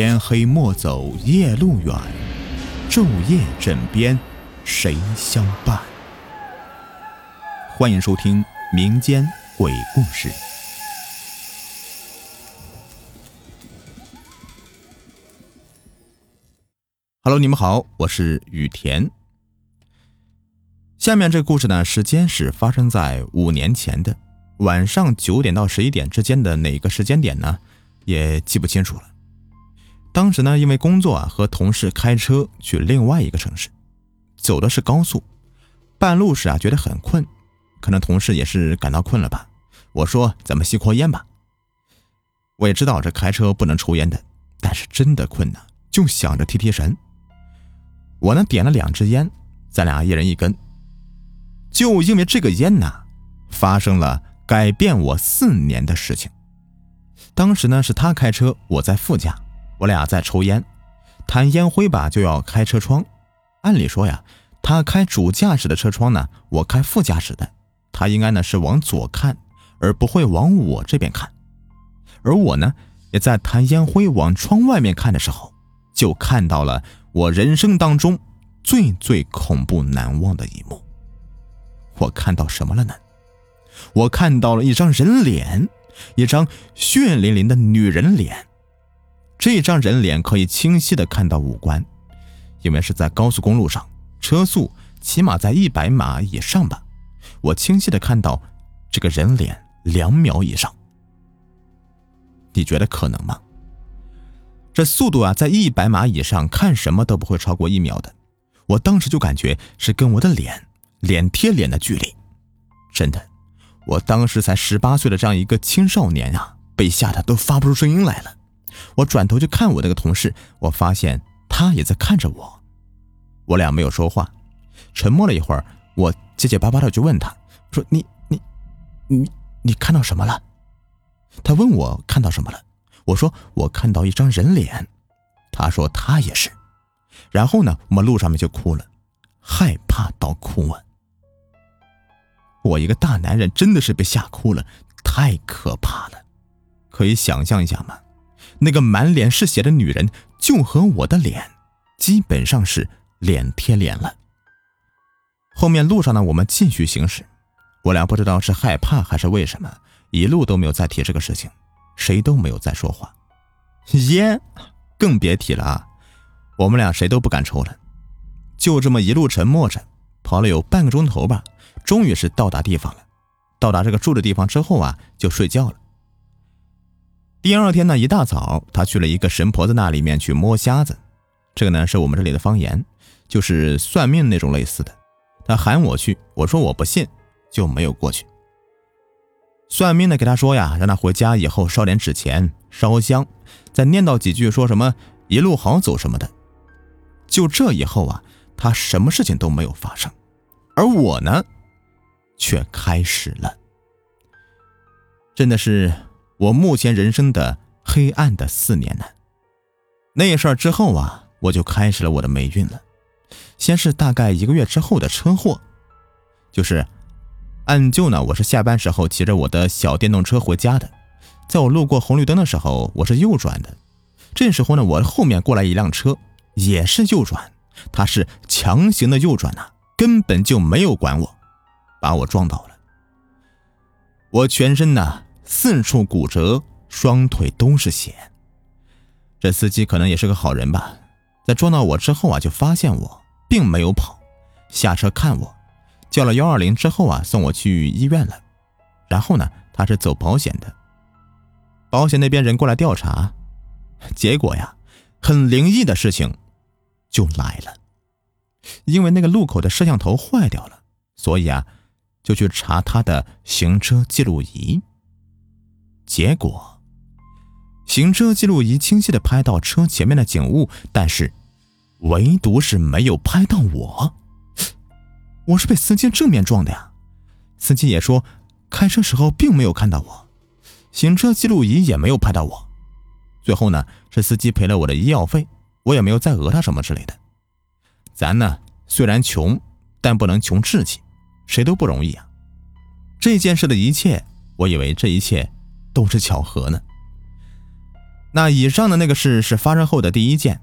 天黑莫走夜路远，昼夜枕边谁相伴？欢迎收听民间鬼故事。Hello，你们好，我是雨田。下面这故事呢，时间是发生在五年前的晚上九点到十一点之间的哪个时间点呢？也记不清楚了。当时呢，因为工作啊，和同事开车去另外一个城市，走的是高速。半路时啊，觉得很困，可能同事也是感到困了吧。我说：“咱们吸口烟吧。”我也知道这开车不能抽烟的，但是真的困呢，就想着提提神。我呢，点了两支烟，咱俩一人一根。就因为这个烟呐，发生了改变我四年的事情。当时呢，是他开车，我在副驾，我俩在抽烟，弹烟灰吧就要开车窗。按理说呀，他开主驾驶的车窗呢，我开副驾驶的，他应该呢是往左看，而不会往我这边看。而我呢，也在弹烟灰往窗外面看的时候，就看到了我人生当中最最恐怖难忘的一幕。我看到什么了呢？我看到了一张人脸，一张血淋淋的女人脸。这张人脸可以清晰的看到五官，因为是在高速公路上，车速起码在一百码以上吧。我清晰的看到这个人脸两秒以上。你觉得可能吗？这速度啊，在一百码以上，看什么都不会超过一秒的。我当时就感觉是跟我的脸。脸贴脸的距离，真的，我当时才十八岁的这样一个青少年啊，被吓得都发不出声音来了。我转头就看我那个同事，我发现他也在看着我。我俩没有说话，沉默了一会儿，我结结巴巴的就问他，说：“你你你你看到什么了？”他问我看到什么了，我说：“我看到一张人脸。”他说他也是。然后呢，我们路上面就哭了，害怕到哭啊。我一个大男人真的是被吓哭了，太可怕了，可以想象一下吗？那个满脸是血的女人，就和我的脸基本上是脸贴脸了。后面路上呢，我们继续行驶，我俩不知道是害怕还是为什么，一路都没有再提这个事情，谁都没有再说话，烟更别提了啊，我们俩谁都不敢抽了，就这么一路沉默着，跑了有半个钟头吧。终于是到达地方了，到达这个住的地方之后啊，就睡觉了。第二天呢，一大早，他去了一个神婆子那里面去摸瞎子，这个呢是我们这里的方言，就是算命那种类似的。他喊我去，我说我不信，就没有过去。算命的给他说呀，让他回家以后烧点纸钱，烧香，再念叨几句，说什么一路好走什么的。就这以后啊，他什么事情都没有发生，而我呢。却开始了，真的是我目前人生的黑暗的四年呢。那事儿之后啊，我就开始了我的霉运了。先是大概一个月之后的车祸，就是按旧呢，我是下班时候骑着我的小电动车回家的，在我路过红绿灯的时候，我是右转的。这时候呢，我后面过来一辆车，也是右转，他是强行的右转呐，根本就没有管我。把我撞倒了，我全身呐四处骨折，双腿都是血。这司机可能也是个好人吧，在撞到我之后啊，就发现我并没有跑，下车看我，叫了幺二零之后啊，送我去医院了。然后呢，他是走保险的，保险那边人过来调查，结果呀，很灵异的事情就来了，因为那个路口的摄像头坏掉了，所以啊。就去查他的行车记录仪，结果，行车记录仪清晰的拍到车前面的景物，但是，唯独是没有拍到我。我是被司机正面撞的呀，司机也说开车时候并没有看到我，行车记录仪也没有拍到我。最后呢，是司机赔了我的医药费，我也没有再讹他什么之类的。咱呢虽然穷，但不能穷志气。谁都不容易啊！这件事的一切，我以为这一切都是巧合呢。那以上的那个事是发生后的第一件，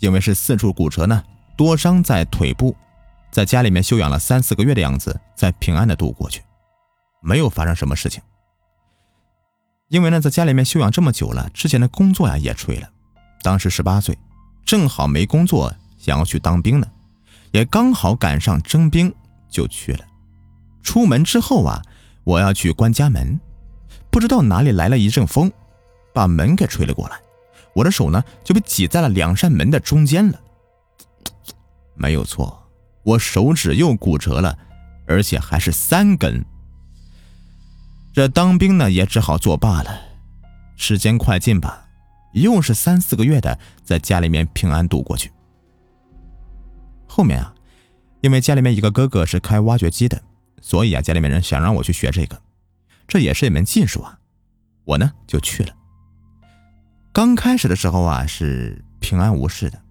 因为是四处骨折呢，多伤在腿部，在家里面休养了三四个月的样子，才平安的度过去，没有发生什么事情。因为呢，在家里面休养这么久了，之前的工作呀也吹了，当时十八岁，正好没工作，想要去当兵呢，也刚好赶上征兵，就去了。出门之后啊，我要去关家门，不知道哪里来了一阵风。把门给吹了过来，我的手呢就被挤在了两扇门的中间了。没有错，我手指又骨折了，而且还是三根。这当兵呢也只好作罢了。时间快进吧，又是三四个月的在家里面平安度过去。后面啊，因为家里面一个哥哥是开挖掘机的，所以啊家里面人想让我去学这个，这也是一门技术啊，我呢就去了。刚开始的时候啊，是平安无事的，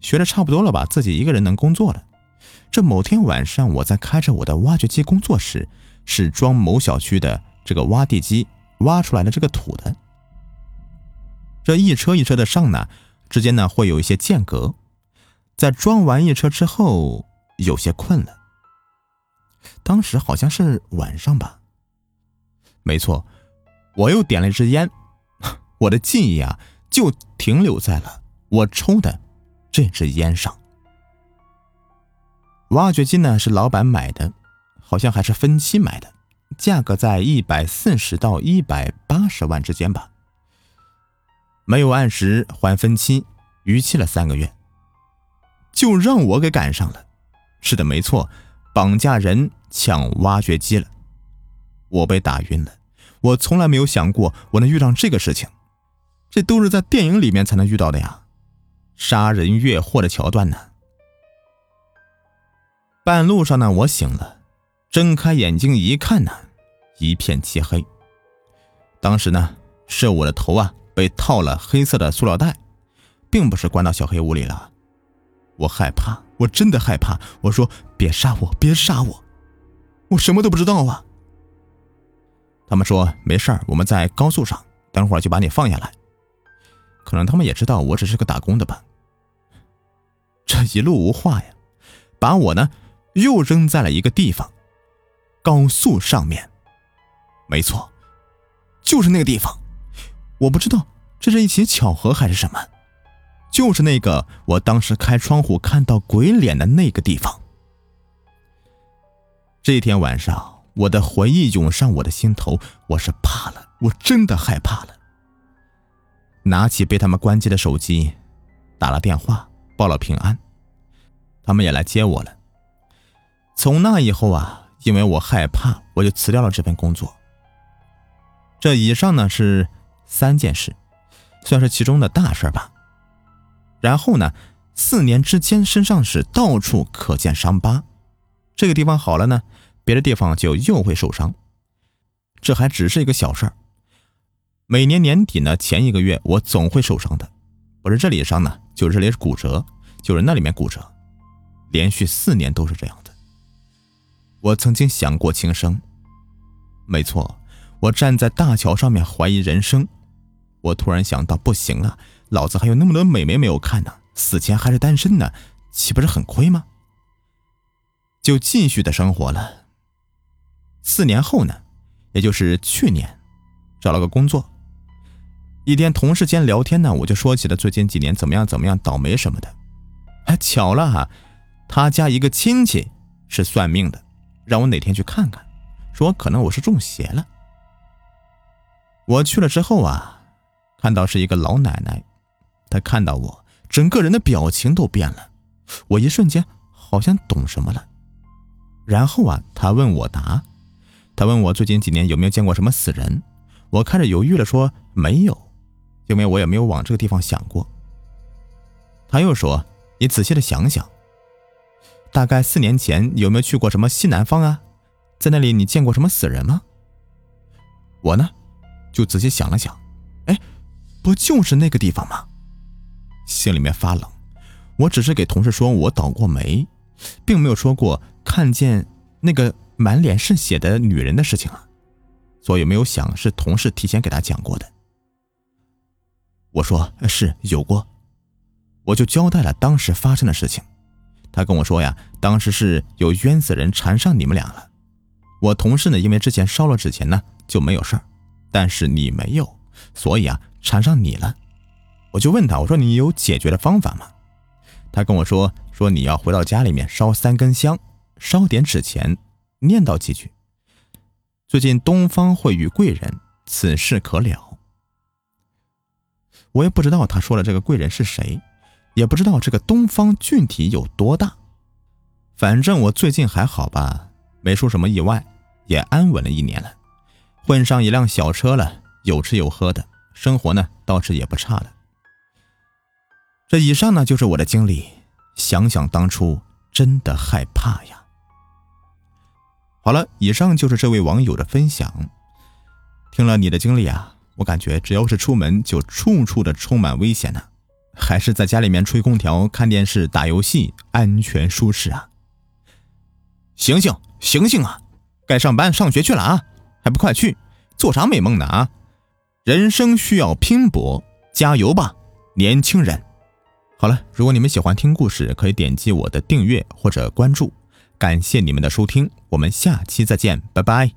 学的差不多了吧，自己一个人能工作了。这某天晚上，我在开着我的挖掘机工作时，是装某小区的这个挖地机挖出来的这个土的。这一车一车的上呢，之间呢会有一些间隔。在装完一车之后，有些困了。当时好像是晚上吧。没错，我又点了一支烟。我的记忆啊，就停留在了我抽的这支烟上。挖掘机呢是老板买的，好像还是分期买的，价格在一百四十到一百八十万之间吧。没有按时还分期，逾期了三个月，就让我给赶上了。是的，没错，绑架人抢挖掘机了，我被打晕了。我从来没有想过我能遇上这个事情。这都是在电影里面才能遇到的呀，杀人越货的桥段呢。半路上呢，我醒了，睁开眼睛一看呢，一片漆黑。当时呢，是我的头啊被套了黑色的塑料袋，并不是关到小黑屋里了。我害怕，我真的害怕。我说：“别杀我，别杀我，我什么都不知道啊。”他们说：“没事儿，我们在高速上，等会儿就把你放下来。”可能他们也知道我只是个打工的吧。这一路无话呀，把我呢又扔在了一个地方，高速上面。没错，就是那个地方。我不知道这是一起巧合还是什么，就是那个我当时开窗户看到鬼脸的那个地方。这天晚上，我的回忆涌上我的心头，我是怕了，我真的害怕了。拿起被他们关机的手机，打了电话报了平安，他们也来接我了。从那以后啊，因为我害怕，我就辞掉了这份工作。这以上呢是三件事，算是其中的大事吧。然后呢，四年之间身上是到处可见伤疤，这个地方好了呢，别的地方就又会受伤。这还只是一个小事儿。每年年底呢，前一个月我总会受伤的，不是这里伤呢，就是这里骨折，就是那里面骨折，连续四年都是这样的。我曾经想过轻生，没错，我站在大桥上面怀疑人生。我突然想到，不行啊，老子还有那么多美眉没有看呢，死前还是单身呢，岂不是很亏吗？就继续的生活了。四年后呢，也就是去年，找了个工作。一天同事间聊天呢，我就说起了最近几年怎么样怎么样倒霉什么的。哎，巧了哈，他家一个亲戚是算命的，让我哪天去看看，说可能我是中邪了。我去了之后啊，看到是一个老奶奶，她看到我，整个人的表情都变了，我一瞬间好像懂什么了。然后啊，她问我答，他问我最近几年有没有见过什么死人，我开始犹豫了，说没有。因为我也没有往这个地方想过。他又说：“你仔细的想想，大概四年前有没有去过什么西南方啊？在那里你见过什么死人吗？”我呢，就仔细想了想，哎，不就是那个地方吗？心里面发冷。我只是给同事说我倒过霉，并没有说过看见那个满脸是血的女人的事情啊，所以没有想是同事提前给他讲过的。我说是有过，我就交代了当时发生的事情。他跟我说呀，当时是有冤死人缠上你们俩了。我同事呢，因为之前烧了纸钱呢，就没有事儿，但是你没有，所以啊，缠上你了。我就问他，我说你有解决的方法吗？他跟我说，说你要回到家里面烧三根香，烧点纸钱，念叨几句。最近东方会遇贵人，此事可了。我也不知道他说的这个贵人是谁。也不知道这个东方具体有多大，反正我最近还好吧，没出什么意外，也安稳了一年了，混上一辆小车了，有吃有喝的，生活呢倒是也不差了。这以上呢就是我的经历，想想当初真的害怕呀。好了，以上就是这位网友的分享，听了你的经历啊，我感觉只要是出门就处处的充满危险呢。还是在家里面吹空调、看电视、打游戏，安全舒适啊！醒醒醒醒啊！该上班上学去了啊！还不快去，做啥美梦呢啊！人生需要拼搏，加油吧，年轻人！好了，如果你们喜欢听故事，可以点击我的订阅或者关注，感谢你们的收听，我们下期再见，拜拜。